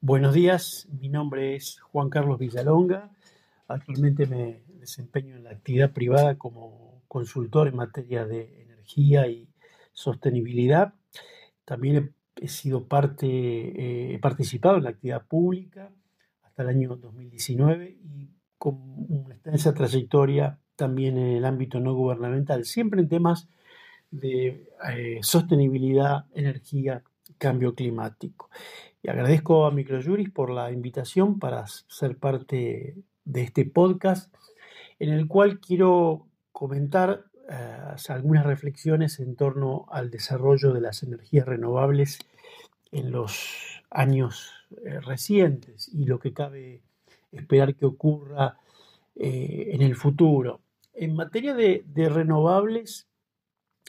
Buenos días, mi nombre es Juan Carlos Villalonga. Actualmente me desempeño en la actividad privada como consultor en materia de energía y sostenibilidad. También he, sido parte, eh, he participado en la actividad pública hasta el año 2019 y con una extensa trayectoria también en el ámbito no gubernamental, siempre en temas de eh, sostenibilidad, energía, cambio climático. Y agradezco a Microjuris por la invitación para ser parte de este podcast, en el cual quiero comentar eh, algunas reflexiones en torno al desarrollo de las energías renovables en los años eh, recientes y lo que cabe esperar que ocurra en el futuro. En materia de, renovables,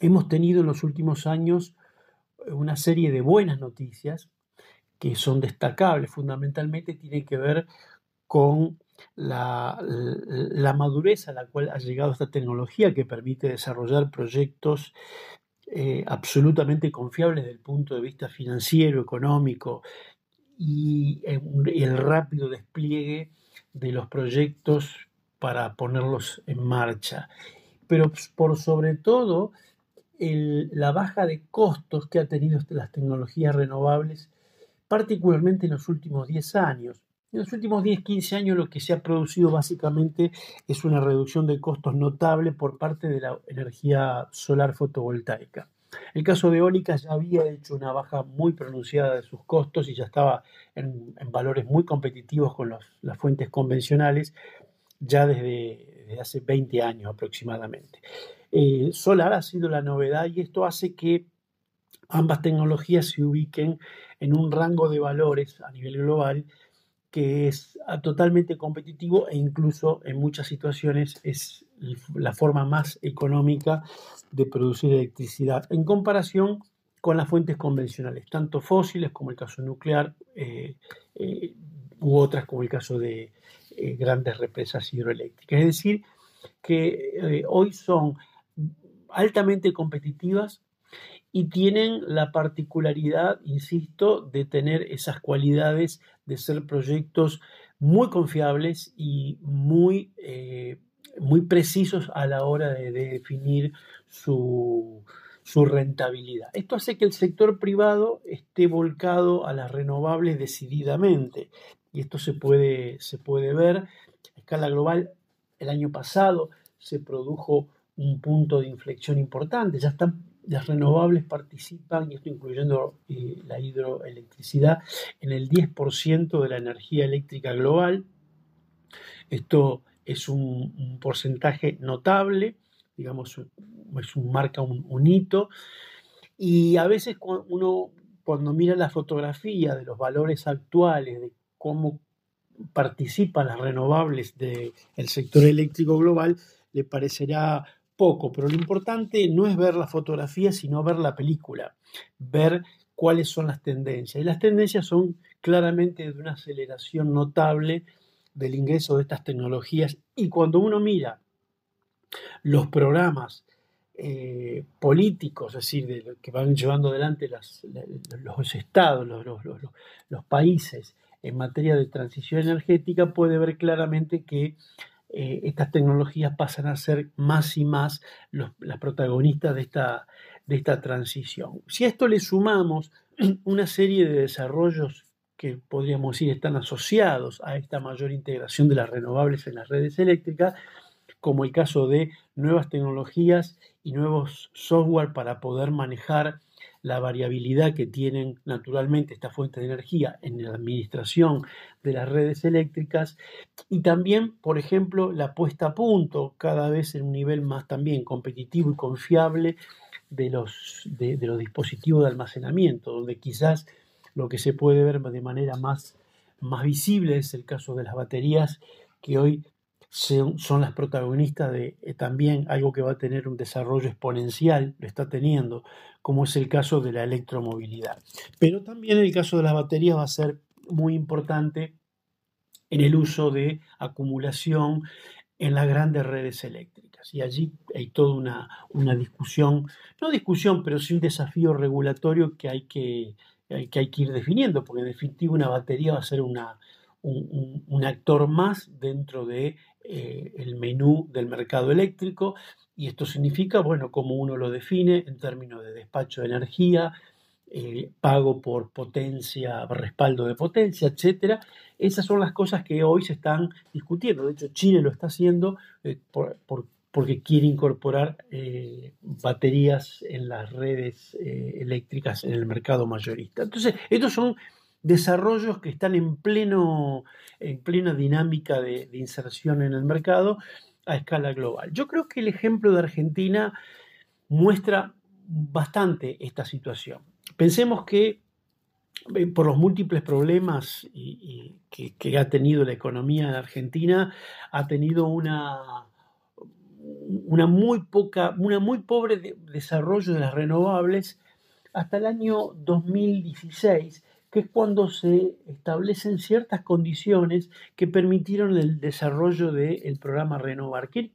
hemos tenido en los últimos años una serie de buenas noticias que son destacables. Fundamentalmente tienen que ver con la, madurez a la cual ha llegado esta tecnología que permite desarrollar proyectos eh, absolutamente confiables desde el punto de vista financiero, económico y el rápido despliegue de los proyectos para ponerlos en marcha. Pero por sobre todo, la baja de costos que ha tenido las tecnologías renovables, particularmente en los últimos 10 años. En los últimos 10, 15 años lo que se ha producido básicamente es una reducción de costos notable por parte de la energía solar fotovoltaica. El caso de eólica ya había hecho una baja muy pronunciada de sus costos y ya estaba en, valores muy competitivos con las fuentes convencionales, ya desde, hace 20 años aproximadamente. Eh, solar ha sido la novedad y esto hace que ambas tecnologías se ubiquen en un rango de valores a nivel global que es ah, totalmente competitivo e incluso en muchas situaciones es la forma más económica de producir electricidad en comparación con las fuentes convencionales, tanto fósiles como el caso nuclear eh, eh, u otras como el caso de, eh, grandes represas hidroeléctricas. Es decir, que hoy son altamente competitivas y tienen la particularidad, insisto, de tener esas cualidades de ser proyectos muy confiables y muy, eh, muy precisos a la hora de, definir su, su rentabilidad. Esto hace que el sector privado esté volcado a las renovables decididamente y esto se puede, se puede ver a escala global. El año pasado se produjo un punto de inflexión importante, ya están las renovables participan, y esto incluyendo eh, la hidroelectricidad, en el 10% de la energía eléctrica global. Esto es un, porcentaje notable, digamos, es un, marca un, hito. Y a veces uno, cuando mira la fotografía de los valores actuales, de cómo participan las renovables del sector eléctrico global, le parecerá poco, pero lo importante no es ver la fotografía, sino ver la película, ver cuáles son las tendencias. Y las tendencias son claramente de una aceleración notable del ingreso de estas tecnologías. Y cuando uno mira los programas eh, políticos, es decir, de que van llevando adelante los estados, los, los países, en materia de transición energética puede ver claramente que eh, estas tecnologías pasan a ser más y más las protagonistas de esta, de esta transición. Si a esto le sumamos una serie de desarrollos que podríamos decir están asociados a esta mayor integración de las renovables en las redes eléctricas, como el caso de nuevas tecnologías y nuevos software para poder manejar la variabilidad que tienen naturalmente estas fuentes de energía en la administración de las redes eléctricas y también, por ejemplo, la puesta a punto cada vez en un nivel más también competitivo y confiable de los, de, los dispositivos de almacenamiento, donde quizás lo que se puede ver de manera más, más visible es el caso de las baterías que hoy son, las protagonistas de eh, también algo que va a tener un desarrollo exponencial, lo está teniendo, como es el caso de la electromovilidad. Pero también el caso de las baterías va a ser muy importante en el uso de acumulación en las grandes redes eléctricas. Y allí hay toda una, una discusión, no discusión, pero sí un desafío regulatorio que hay que, que hay que ir definiendo, porque en definitiva una batería va a ser una, un, actor más dentro del de, el menú del mercado eléctrico y esto significa, bueno, como uno lo define en términos de despacho de energía, eh, pago por potencia, respaldo de potencia, etcétera. Esas son las cosas que hoy se están discutiendo. De hecho, Chile lo está haciendo eh, porque quiere incorporar eh, baterías en las redes eléctricas en el mercado mayorista. Entonces, estos son desarrollos que están en, pleno, en plena dinámica de, inserción en el mercado a escala global. Yo creo que el ejemplo de Argentina muestra bastante esta situación. Pensemos que eh, por los múltiples problemas que, ha tenido la economía de Argentina, ha tenido una, una muy poca, una muy pobre desarrollo de las renovables hasta el año 2016 que es cuando se establecen ciertas condiciones que permitieron el desarrollo del programa Renovar, que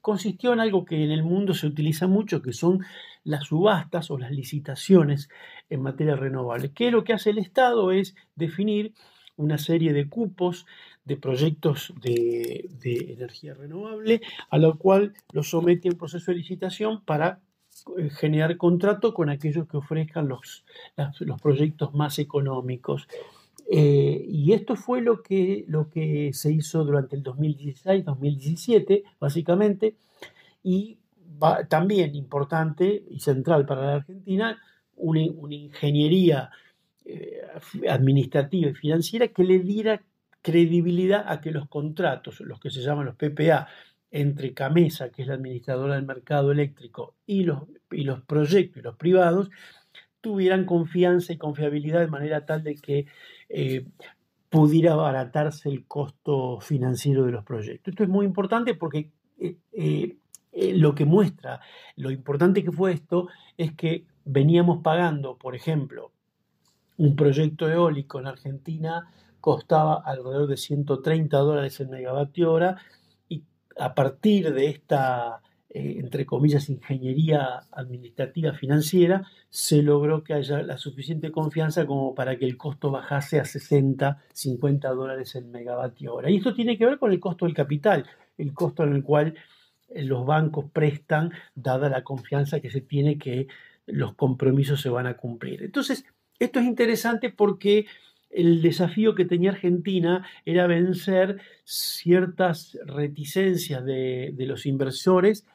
consistió en algo que en el mundo se utiliza mucho, que son las subastas o las licitaciones en materia renovable. Que lo que hace el Estado es definir una serie de cupos de proyectos de, energía renovable, a lo cual lo somete a un proceso de licitación para generar contrato con aquellos que ofrezcan los, los proyectos más económicos. Eh, y esto fue lo que, lo que se hizo durante el 2016-2017, básicamente, y también importante y central para la Argentina, una, ingeniería eh, administrativa y financiera que le diera credibilidad a que los contratos, los que se llaman los PPA, entre Camesa, que es la administradora del mercado eléctrico, y los, y los proyectos y los privados, tuvieran confianza y confiabilidad de manera tal de que eh, pudiera abaratarse el costo financiero de los proyectos. Esto es muy importante porque eh, eh, lo que muestra lo importante que fue esto es que veníamos pagando, por ejemplo, un proyecto eólico en Argentina costaba alrededor de 130 dólares el megavatio hora a partir de esta, eh, entre comillas, ingeniería administrativa financiera, se logró que haya la suficiente confianza como para que el costo bajase a 60, 50 dólares el megavatio hora. Y esto tiene que ver con el costo del capital, el costo en el cual eh, los bancos prestan, dada la confianza que se tiene que los compromisos se van a cumplir. Entonces, esto es interesante porque el desafío que tenía Argentina era vencer ciertas reticencias de, los inversores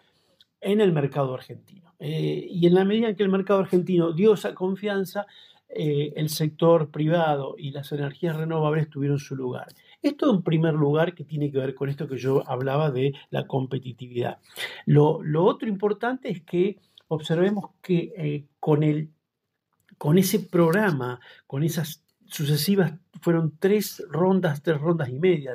en el mercado argentino. Eh, y en la medida en que el mercado argentino dio esa confianza, eh, el sector privado y las energías renovables tuvieron su lugar. Esto en primer lugar que tiene que ver con esto que yo hablaba de la competitividad. Lo, otro importante es que observemos que eh, con, el, con ese programa, con esas sucesivas, fueron tres rondas, tres rondas y media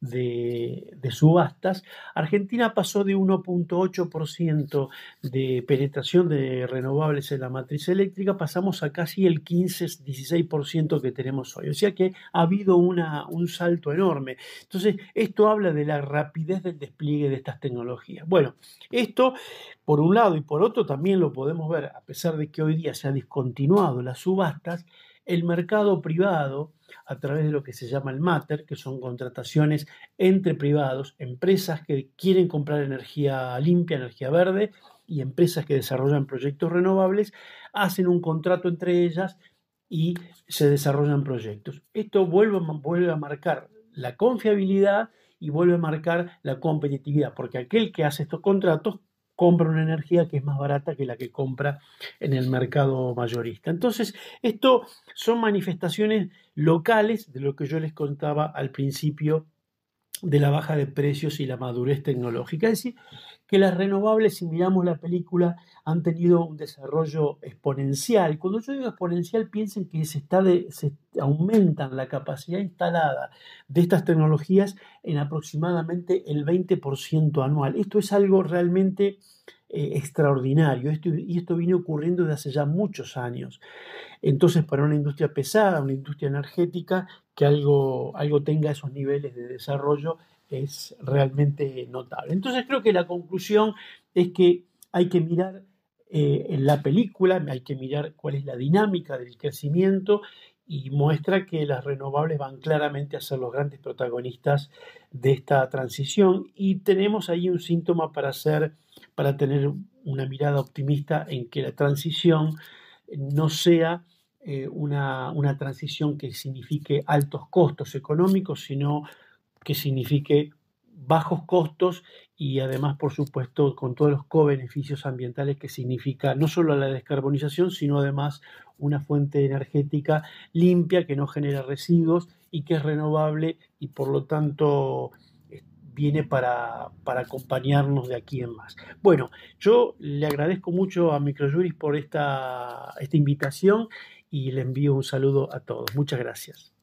de, subastas, Argentina pasó de 1.8% de penetración de renovables en la matriz eléctrica, pasamos a casi el 15-16% que tenemos hoy. O sea que ha habido una, un salto enorme. Entonces, esto habla de la rapidez del despliegue de estas tecnologías. Bueno, esto por un lado y por otro también lo podemos ver, a pesar de que hoy día se ha discontinuado las subastas, el mercado privado, a través de lo que se llama el MATER, que son contrataciones entre privados, empresas que quieren comprar energía limpia, energía verde, y empresas que desarrollan proyectos renovables, hacen un contrato entre ellas y se desarrollan proyectos. Esto vuelve, vuelve a marcar la confiabilidad y vuelve a marcar la competitividad, porque aquel que hace estos contratos compra una energía que es más barata que la que compra en el mercado mayorista. Entonces, esto son manifestaciones locales de lo que yo les contaba al principio de la baja de precios y la madurez tecnológica. Es decir, que las renovables, si miramos la película, han tenido un desarrollo exponencial. Cuando yo digo exponencial, piensen que se, está se aumentan la capacidad instalada de estas tecnologías en aproximadamente el 20% anual. Esto es algo realmente eh, extraordinario esto, y esto viene ocurriendo desde hace ya muchos años. Entonces, para una industria pesada, una industria energética, que algo, algo tenga esos niveles de desarrollo es realmente notable. Entonces creo que la conclusión es que hay que mirar eh, en la película, hay que mirar cuál es la dinámica del crecimiento y muestra que las renovables van claramente a ser los grandes protagonistas de esta transición y tenemos ahí un síntoma para hacer, para tener una mirada optimista en que la transición no sea eh, una, una transición que signifique altos costos económicos, sino que signifique bajos costos y además, por supuesto, con todos los co-beneficios ambientales que significa no solo la descarbonización, sino además una fuente energética limpia que no genera residuos y que es renovable y por lo tanto viene para, para acompañarnos de aquí en más. Bueno, yo le agradezco mucho a Microjuris por esta, esta invitación y le envío un saludo a todos. Muchas gracias.